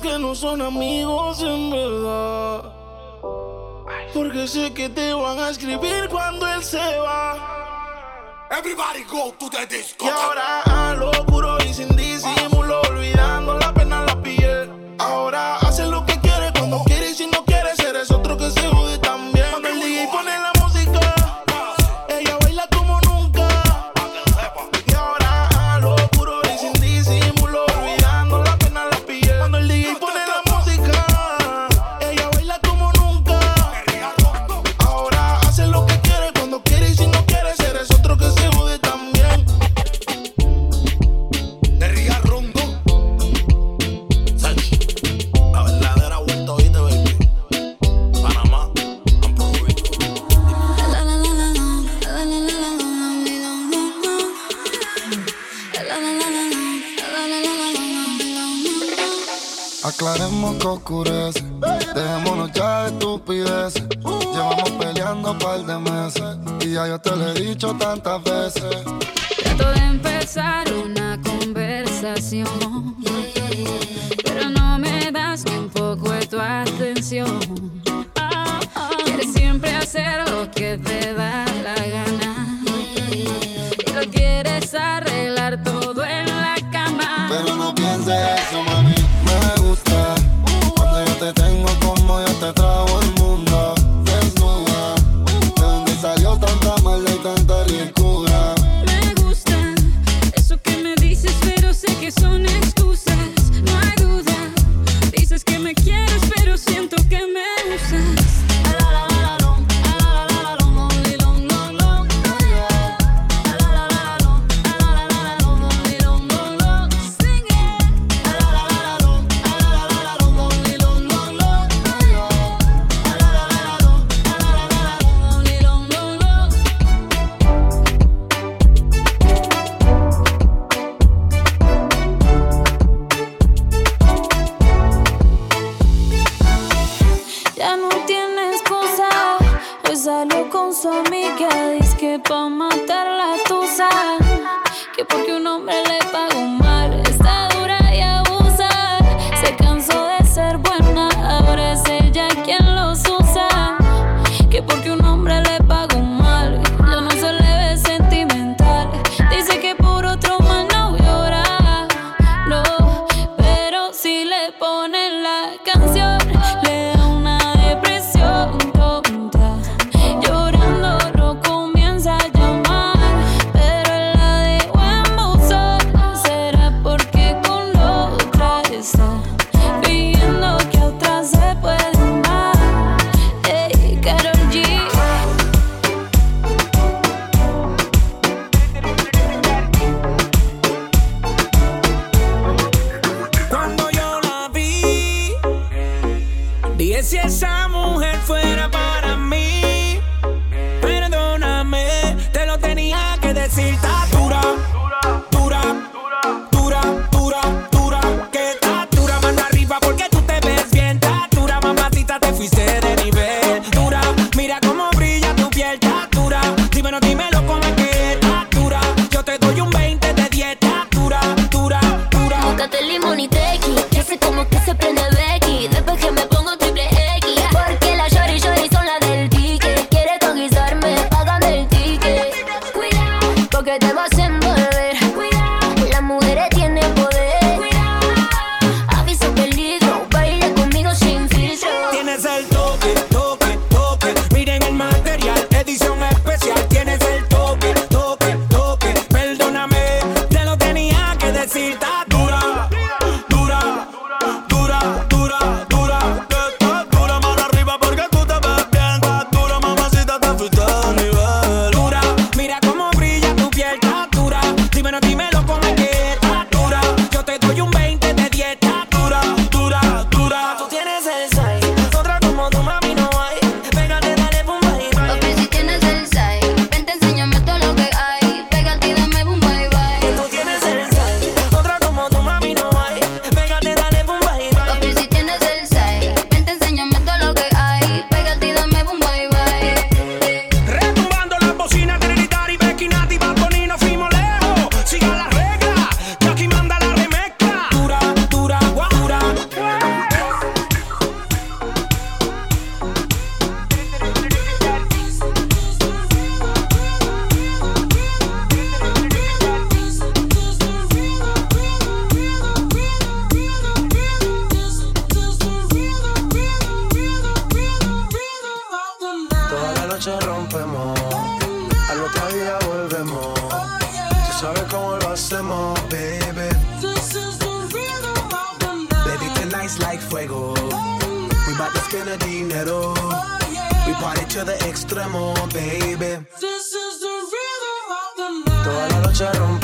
que no son amigos en verdad. Porque sé que te van a escribir cuando él se va. Everybody go to the disco. Dejémonos ya de estupideces. Llevamos peleando un par de meses. Y ya yo te lo he dicho tantas veces de nivel. Extremo, baby. This is the rhythm of the night. Toda la noche rompemos.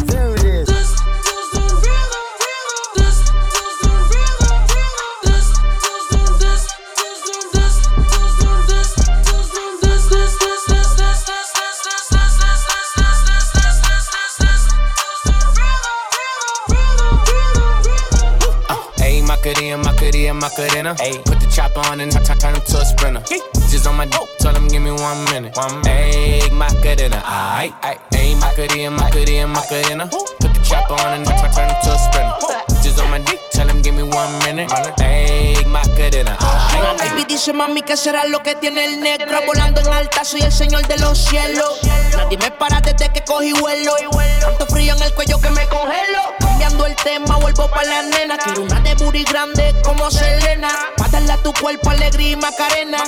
Macarena. Ayy, put the chopper on and I turn him to a sprinter. Just on my dope, oh. tell him give me one minute. One Ayy, Macarena, aight, aight. Ayy, Macarena, Macarena, Macarena. Put the chopper on and I turn him to a sprinter. Just on my dick, give me one minute. Ayy, Macarena, aight. Baby dice mami que será lo que tiene el negro. Volando en alta, soy el señor de los cielos. Nadie me para desde que cogí vuelo. Tanto frío en el cuello que me congelo. Cambiando el tema, vuelvo pa' la nena. Quiero una de booty grande como Selena. Pa' darle a tu cuerpo alegría y macarena.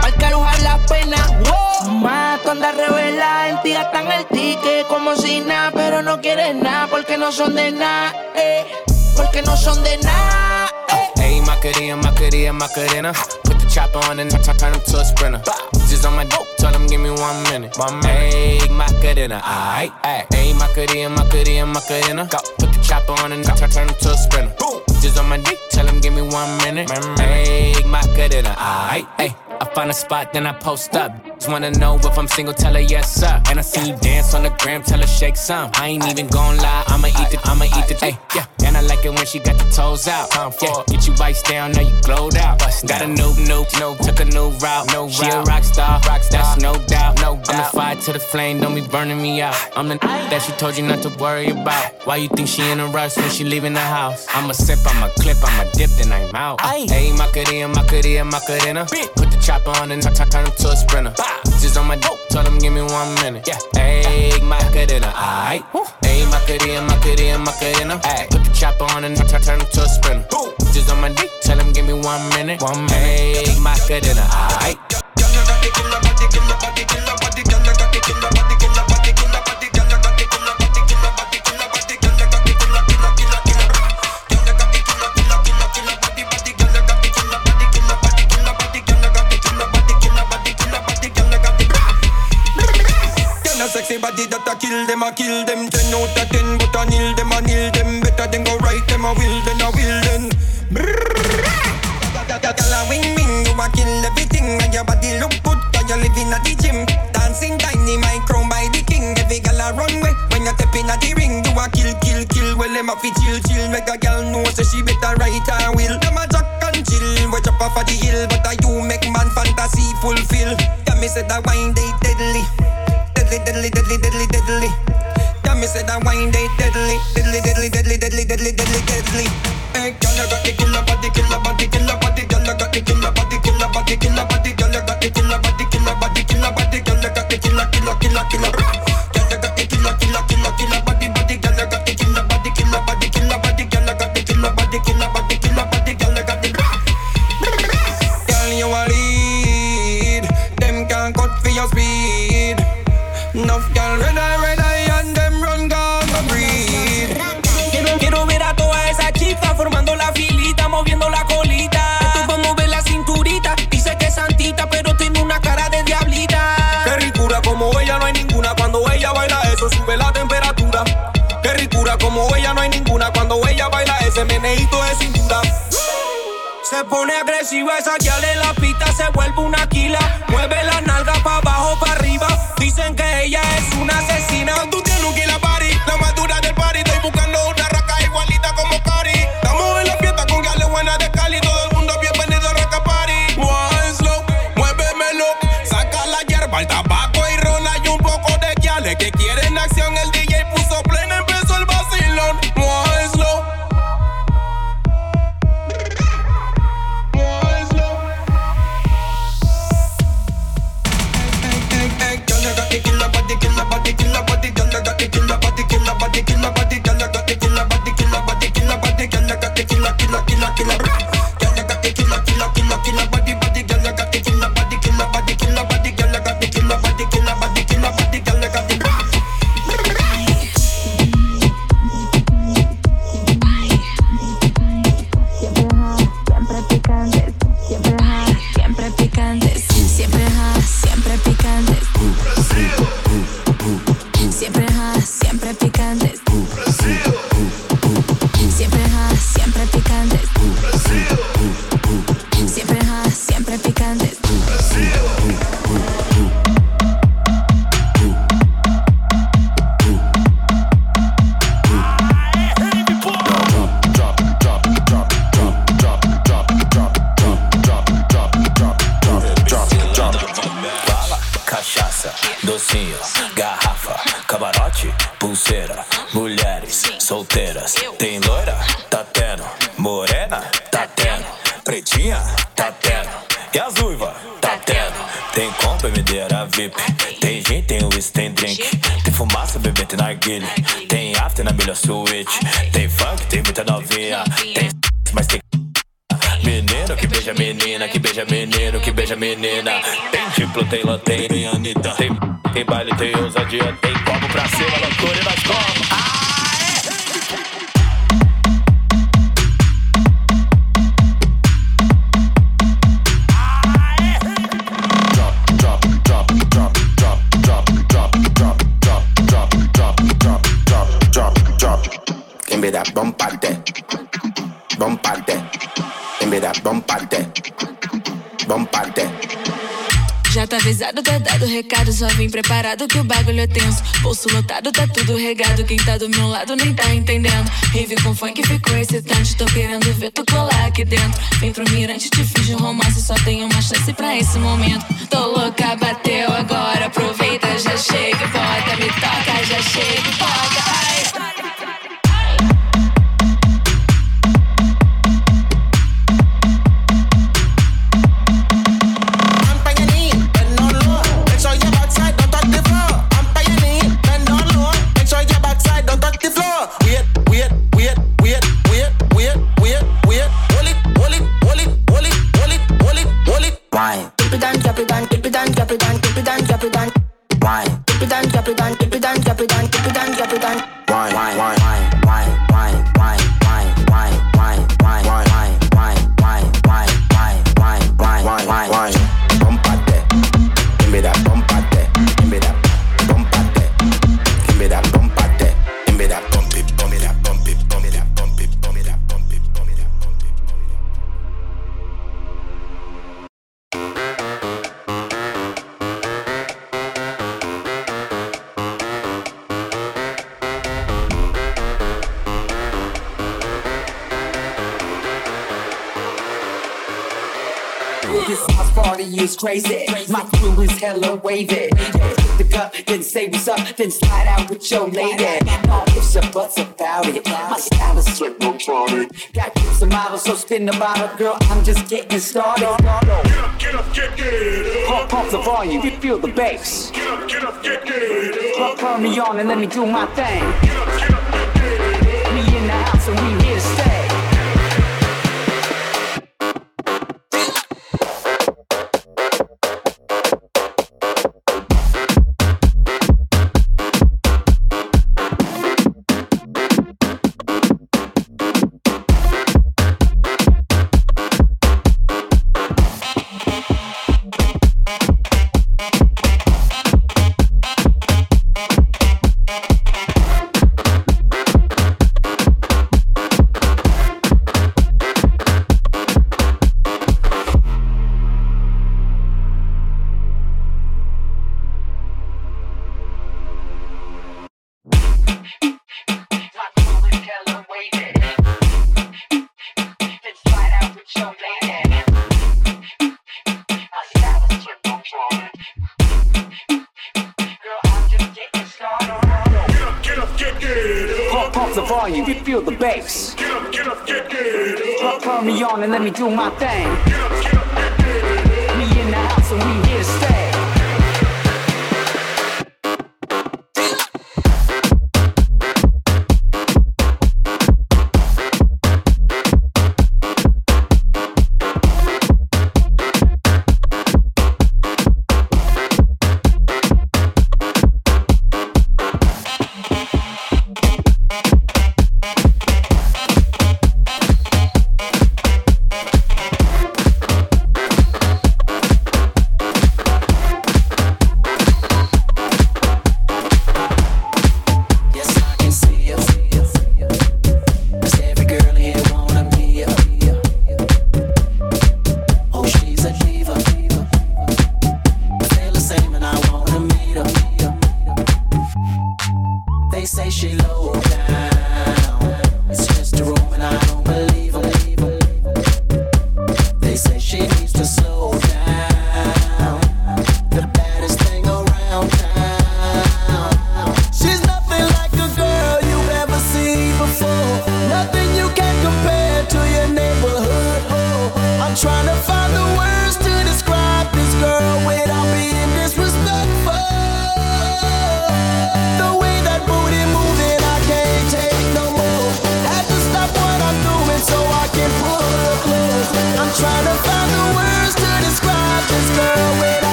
Pa'l que la pena. Wow. Mato anda revela, en ti gastan el ticket como si nada Pero no quieres nada porque no son de nada eh. Porque no son de nada. Ayy, Macarena, Macarena, Macarena. Put the chopper on and I turn him to a sprinter. Just on my dope, tell him give me one minute. Minute. Ayy, Macarena, aight. Ayy, Macarena, Macarena, Macarena. Put the chopper on and I turn him to a sprinter. Just on my dick, tell him give me one minute. Ayy, Macarena, aight, ayy. I find a spot, then I post up. Just wanna know if I'm single, tell her yes, sir. And I see you dance on the gram, tell her shake some. I ain't even gon' lie, I'ma eat it, I'ma eat the, ayy, yeah. And I like it when she got the toes out. time Yeah, get you ice down, now you glowed out. Got a new, new, new, took a new route. No she a rock star, rock star, that's no doubt. No doubt. I'm the fire to the flame, don't be burning me out. I'm the that she told you not to worry about. Why you think she in a rush when she leaving the house? I'ma sip, I'm a clip, I'm a dip, then I'm out. Hey, Macarena, Macarena, Macarena. Put the chopper on and I turn him to a sprinter. Just on my dope, tell him give me one minute. Yeah, hey, Macarena, aight. Hey, Macarena, Macarena, Macarena. Ay, put the chopper on and I turn him to a sprinter. Just on my dick, tell him give me one minute. One minute. Hey, Macarena, aight. Sexy body that a kill them, a kill them. Ten out of ten, but a nil them, a nil them. Better than go right them, a will then, a will then. Girl, a wing wing, you a kill everything, and your body look good, 'cause you living at the gym. Dancing my crown by the king. Every girl a run way when you step in at the ring. You a kill, kill, kill. Well, them a fi chill, chill. Make a girl know so she better write her will. Them a jack and chill, we jump off of the hill, but a you make man fantasy fulfill. Yeah, me say that wine they deadly deadly, deadly, deadly, deadly, deadly. Yeah, me say that wine they deadly, deadly, deadly, deadly, deadly, deadly, deadly, deadly. Hey, you got the killer body, killer body, killer body. You got the killer body, killer body, killer body. You got the killer body, killer body, killer body. You got the killer, killer, killer, killer. You got the killer, killer, killer, killer esa guial en la pista se vuelve una Siempre, siempre picantes. tá tudo regado. Quem tá do meu lado nem tá entendendo. Rive com funk ficou excitante. Tô querendo ver tu colar aqui dentro. Vem pro mirante, te fiz um romance. Só tenho uma chance pra esse momento. Tô louca, bateu agora. Aproveita, já chega. Bota, me toca, já chega. tell wave it. Yo, pick the cup, then say what's up, then slide out with your lady. No ifs or buts about it. My style is technotronic. Got groups and models, so spin the bottle, girl. I'm just getting started. Get up, get up, get up. Pump, pump the volume, you feel the bass. Get up, get up, get get up. Turn me on and let me do my thing. Get up, get up, get get up. We in the house and we bass. Get up, get up, get, get up. Me on and let me do my thing. Get up, get up, get, get. We in the house and we here to stay.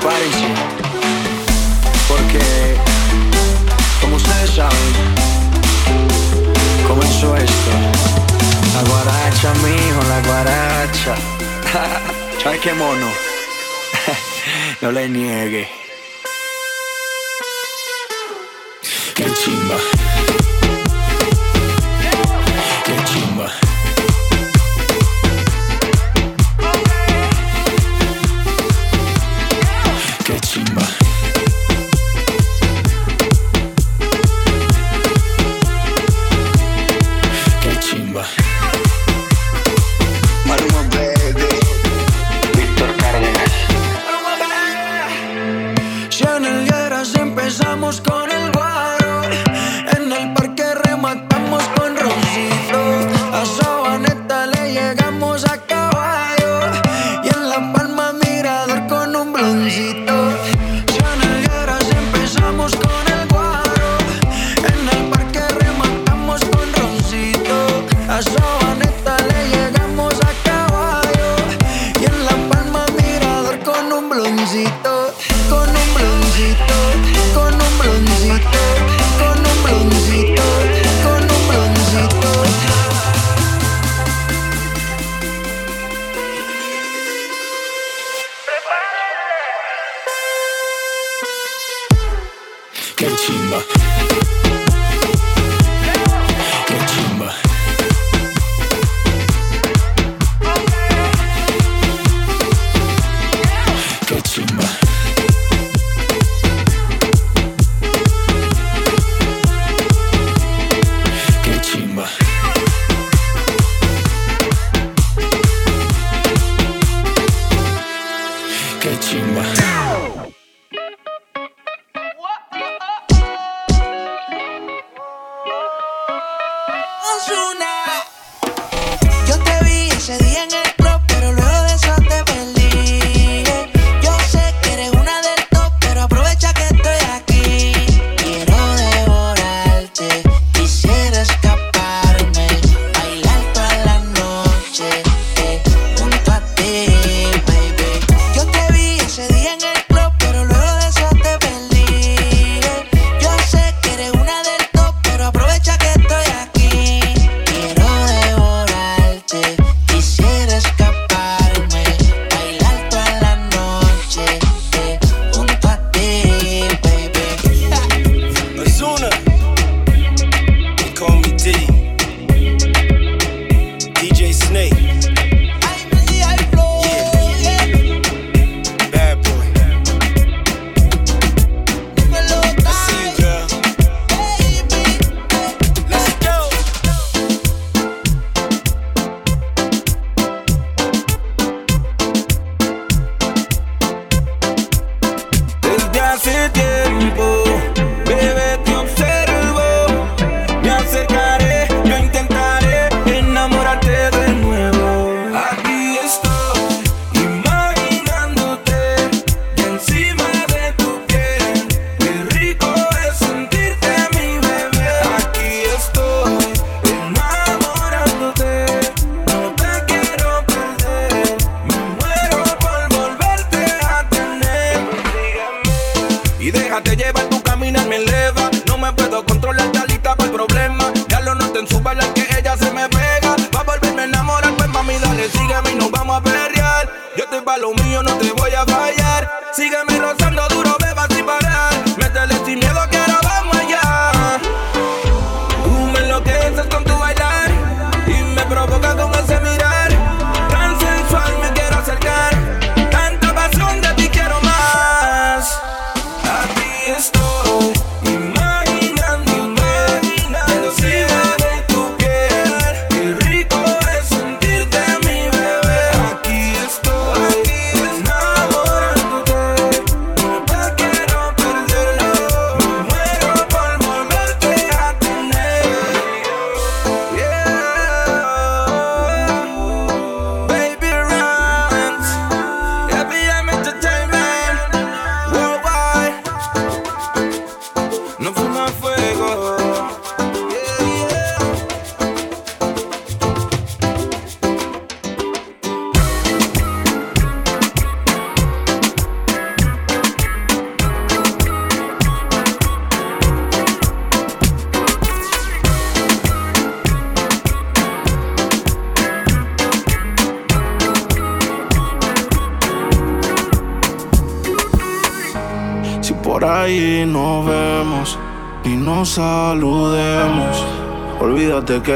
prepárense, porque como ustedes saben, comenzó esto. La guaracha, mijo, la guaracha. Ay, qué mono. no le niegue. Qué chimba.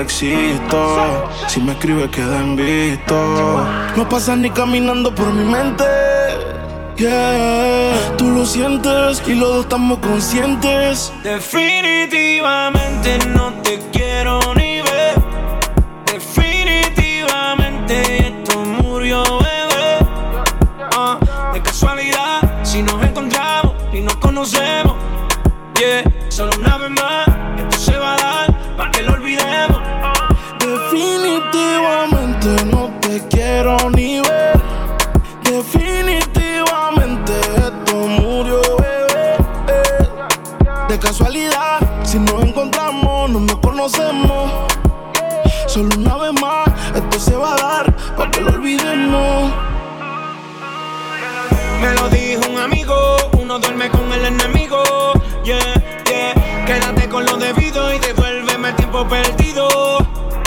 Existo. Si me escribes, queda en visto. No pasas ni caminando por mi mente. Yeah, tú lo sientes y los dos estamos conscientes. Definitivamente no si nos encontramos, no nos conocemos. Solo una vez más, esto se va a dar para que lo olvidemos. Me lo dijo un amigo, uno duerme con el enemigo. Yeah, yeah. Quédate con lo debido y devuélveme el tiempo perdido.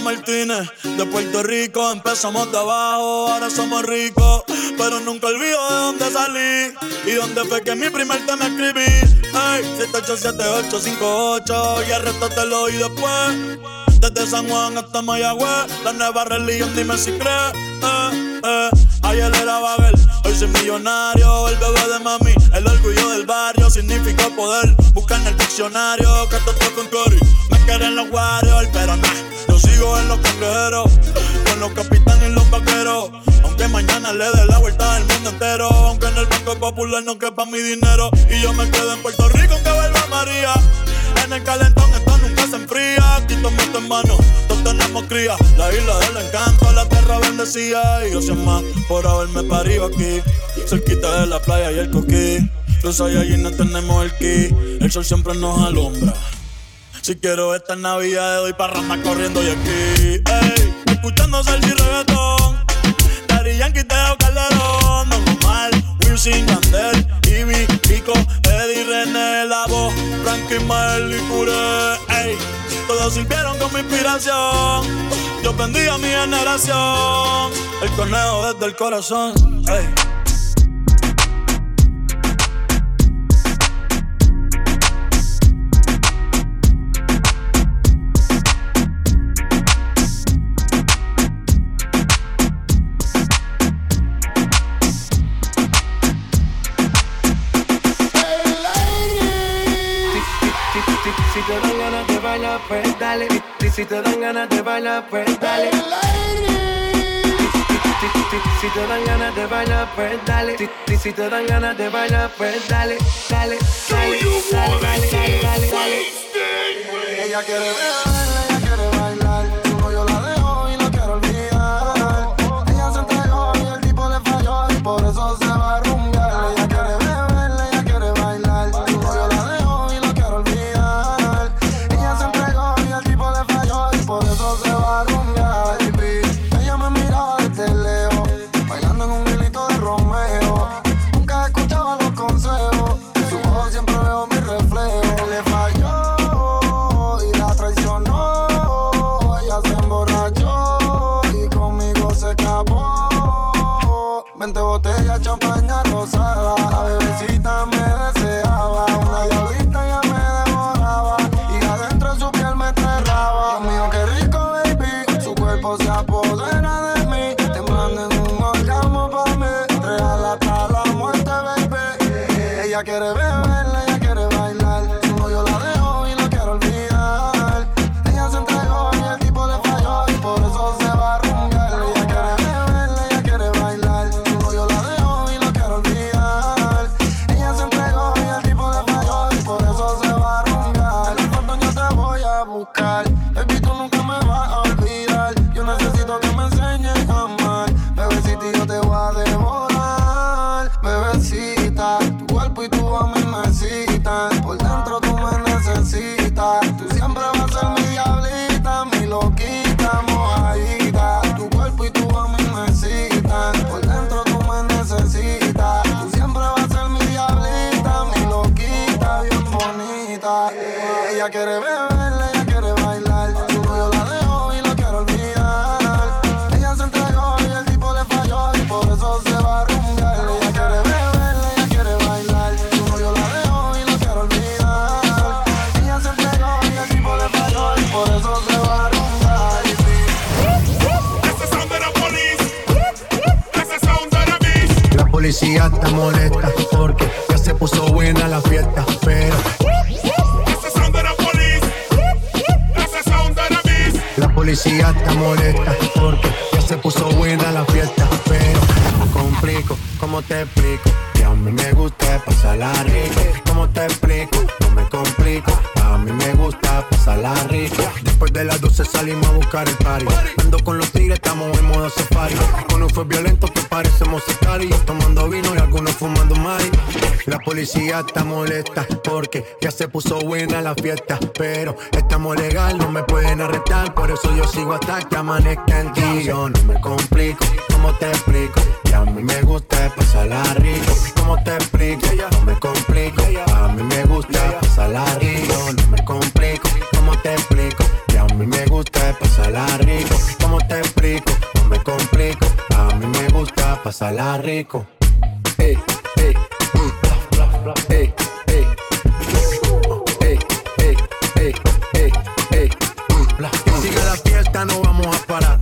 Martínez, de Puerto Rico, empezamos de abajo, ahora somos ricos. Pero nunca olvido de dónde salí y dónde fue que mi primer tema escribí. Ey, 787858 y el resto te lo oí después. Desde San Juan hasta Mayagüez, la nueva religión, dime si crees. Eh, eh. Ayer era Babel, hoy soy millonario. El bebé de mami, el orgullo del barrio, significa poder. Busca en el diccionario, que esto con Cory. Me quieren los Warriors, pero nah, yo sigo en los cangrejeros. Con los capitanes y los vaqueros. Aunque mañana le dé la vuelta al mundo entero. Aunque en el Banco Popular no quepa mi dinero. Y yo me quedo en Puerto Rico aunque vuelva María. En el calentón enfría. Aquí tomo tu mano, todos tenemos cría. La isla del encanto, la tierra bendecida. Y gracias más por haberme parido aquí. Cerquita de la playa y el coquí. Los allí no tenemos el ki. El sol siempre nos alumbra. Si quiero esta Navidad, doy para rama corriendo y aquí. Ey, escuchando salsa y reggaetón. Daddy Yankee, Teo Calderón. Normal, Wilson, Yandel, Ivy, Pico, Eddie, René, La Voz, Frankie, Mael y Puré. Todos sirvieron como inspiración. Yo bendiga a mi generación. El conejo desde el corazón. Ey. Bailar, pues dale. Si, si te dan ganas de bailar, pues dale. Si, te dan ganas de bailar, pues dale. Si, te dan ganas de bailar, pues dale, dale, dale, dale, dale, dale, dale. Ella quiere bailar, Yeah. Después de las 12 salimos a buscar el party. Ando con los tigres, estamos en modo safari. Uno fue violento que parecemos sicarios. Tomando vino y algunos fumando mari. La policía está molesta porque ya se puso buena la fiesta. Pero estamos legal, no me pueden arrestar. Por eso yo sigo hasta que amanezca en ti. Yo no me complico, ¿cómo te explico? Que a mí me gusta pasarla rico. ¿Cómo te explico? No me complico. A mí me gusta pasarla rico. No me complico. ¿Cómo te explico? Que a mí me gusta pasarla rico. ¿Cómo te explico? No me complico. A mí me gusta pasarla rico. Ey, siga la fiesta, no vamos a parar.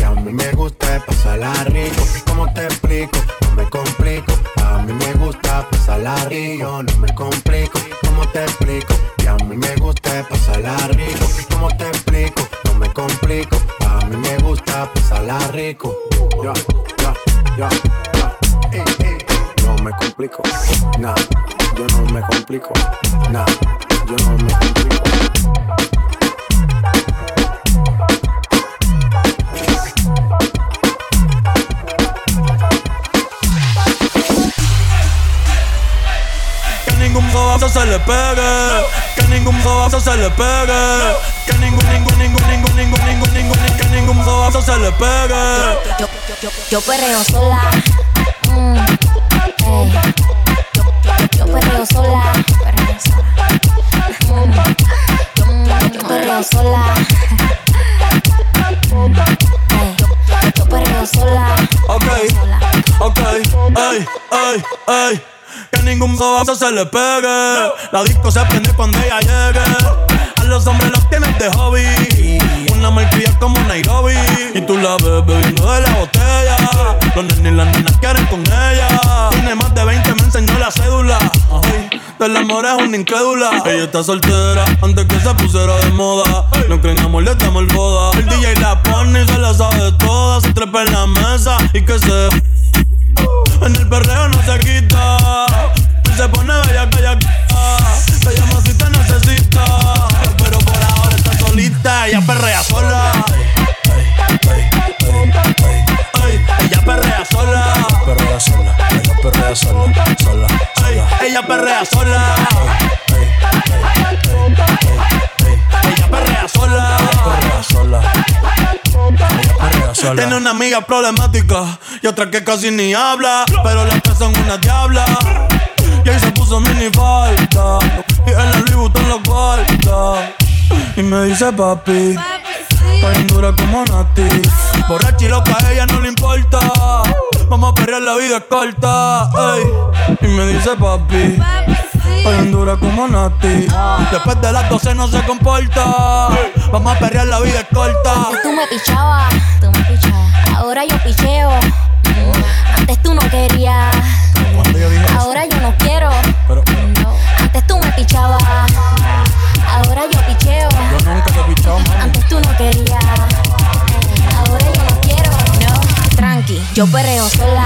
A mí me gusta pasarla rico. ¿Cómo te explico? No me complico. A mí me gusta pasarla rico. No me complico. ¿Cómo te explico? Que a mí me gusta pasarla rico. ¿Cómo te explico? No me complico. A mí me gusta pasarla rico. Ya, ya, ya, ya. Ey, ey. No me complico. Nah, yo no me complico. Nah, yo no me complico. Ningún bobazo se le pegue. Que ningún bobazo se le pegue. Que ningún, ningún, ningún, ningún, ningún, ningún, ningún, que ningún bobazo se le pegue. Yo, yo, yo perreo sola. Mm, ey. Yo, yo, yo perreo sola. Perreo sola. Mm, yo perreo sola. Ey, yo, yo perreo sola. Ok, ok, ey, ey, ey. Que ningún bobazo se le pegue. La disco se prende cuando ella llegue. A los hombres los tienes de hobby. Una malcria como Nairobi. Y tú la ves bebiendo de la botella. Los nenes y las nenas quieren con ella. Tiene más de 20, me enseñó la cédula. Ay, del amor es una incrédula. Ella está soltera antes que se pusiera de moda. No creen amor, le damos el boda. El DJ la pone y se la sabe toda. Se trepa en la mesa y que se. En el perreo no se quita. Y se pone bella calla. Te llama si te necesita. Pero por ahora está solita. Ella perrea sola. Ella perrea sola. Perrea sola, ella perrea sola, sola, ella perrea sola. Ella perrea sola. perrea sola, Tiene una amiga problemática y otra que casi ni habla, pero las tres son una diabla. Y ahí se puso mini falta y en la Louis Vuitton lo guarda. Y me dice papi, tan dura como Nati. Borracha y loca a ella no le importa. Vamos a perrear la vida corta. Y me dice papi, tan dura como Nati. Después de las 12 no se comporta. Vamos a perrear la vida es corta. Antes tú me pichabas, tú me pichabas. Ahora yo picheo. Antes tú no querías. Ahora yo no quiero. No. Antes tú me pichabas. Ahora yo picheo. Yo nunca te mami. Antes tú no querías. Ahora yo no quiero. No. Tranqui, yo perreo sola.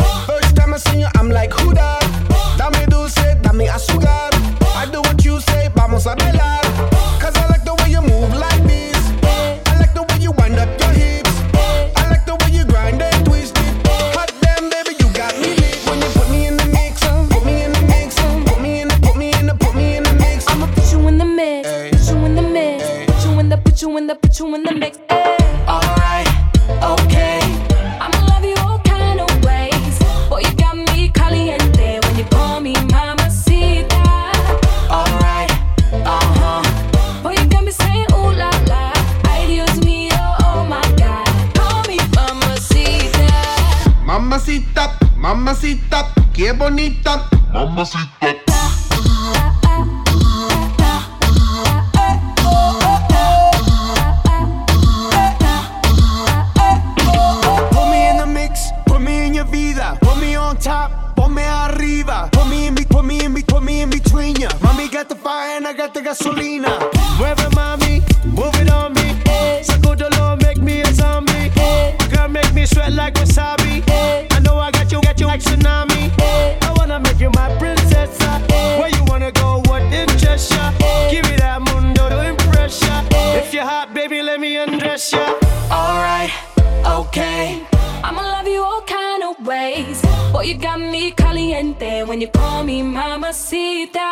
Oh, you got me caliente when you call me mamacita.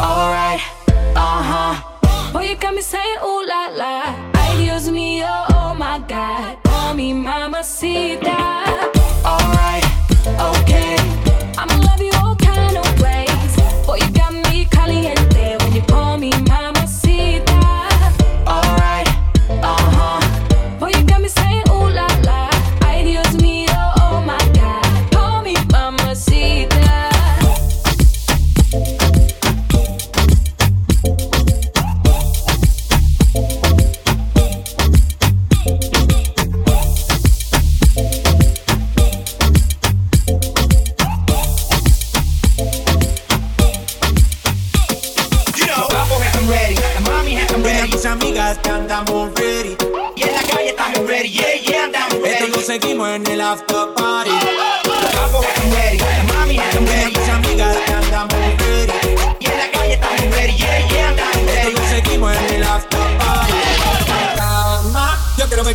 Alright, uh huh. Oh, you got me saying ooh la la. Ideas Dios mío, oh, oh my God. Call me mamacita. Alright, okay. I'm a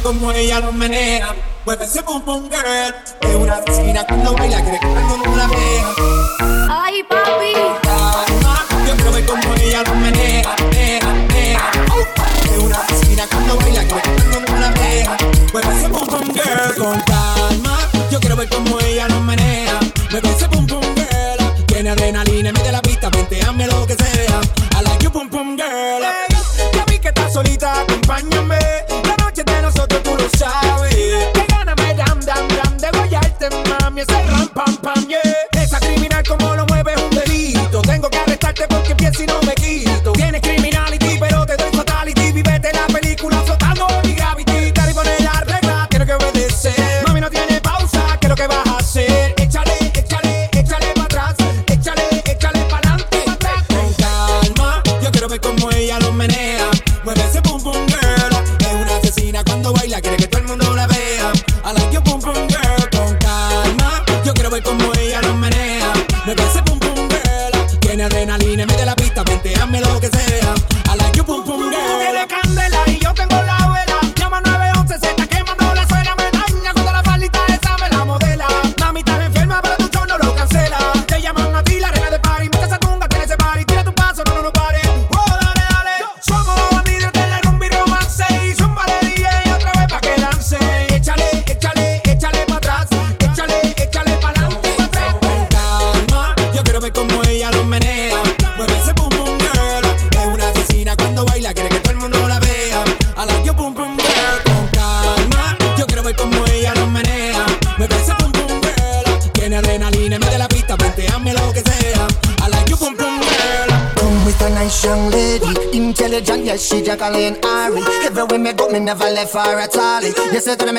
como ella lo menea. Mueve ese pum pum girl. Es una asesina cuando baila, quiere que con una vea.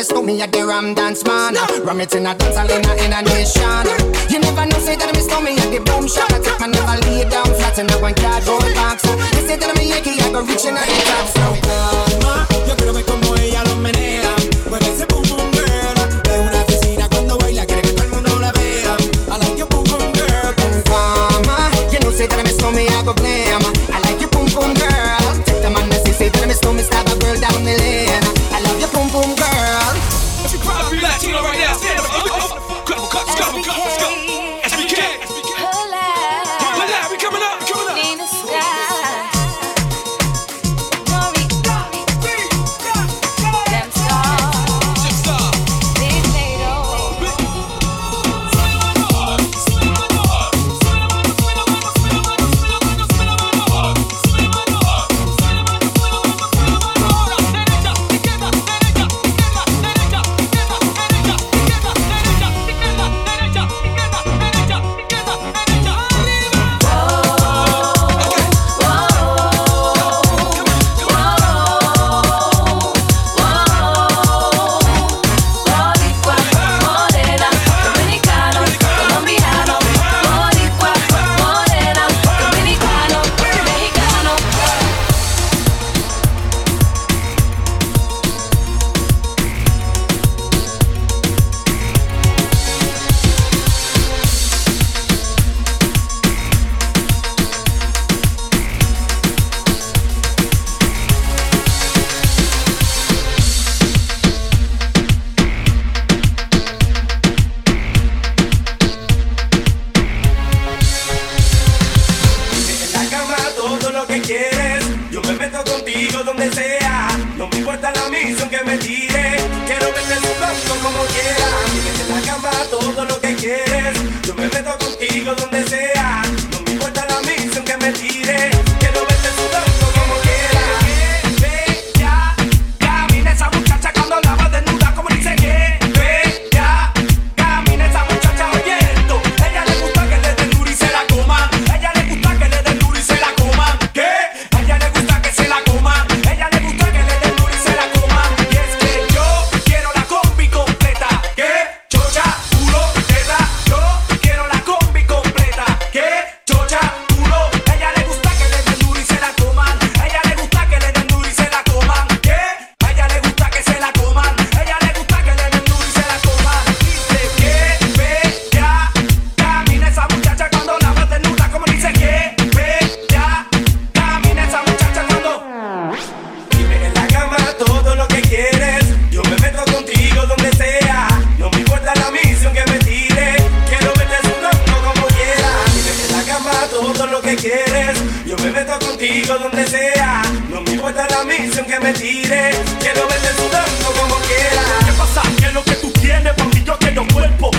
First to me at the Ram Dance Man. Ram it in a dance hall in a, in a nation. You never know, say that me stole me at the boom shop. I take my never lay down flat in a one cardboard box. They say that me Yankee, I go reaching out the top. So, importa la misión que me tires, quiero verte sudando como quieras. ¿Qué pasa? ¿Qué es lo que tú tienes? Porque yo quiero cuerpo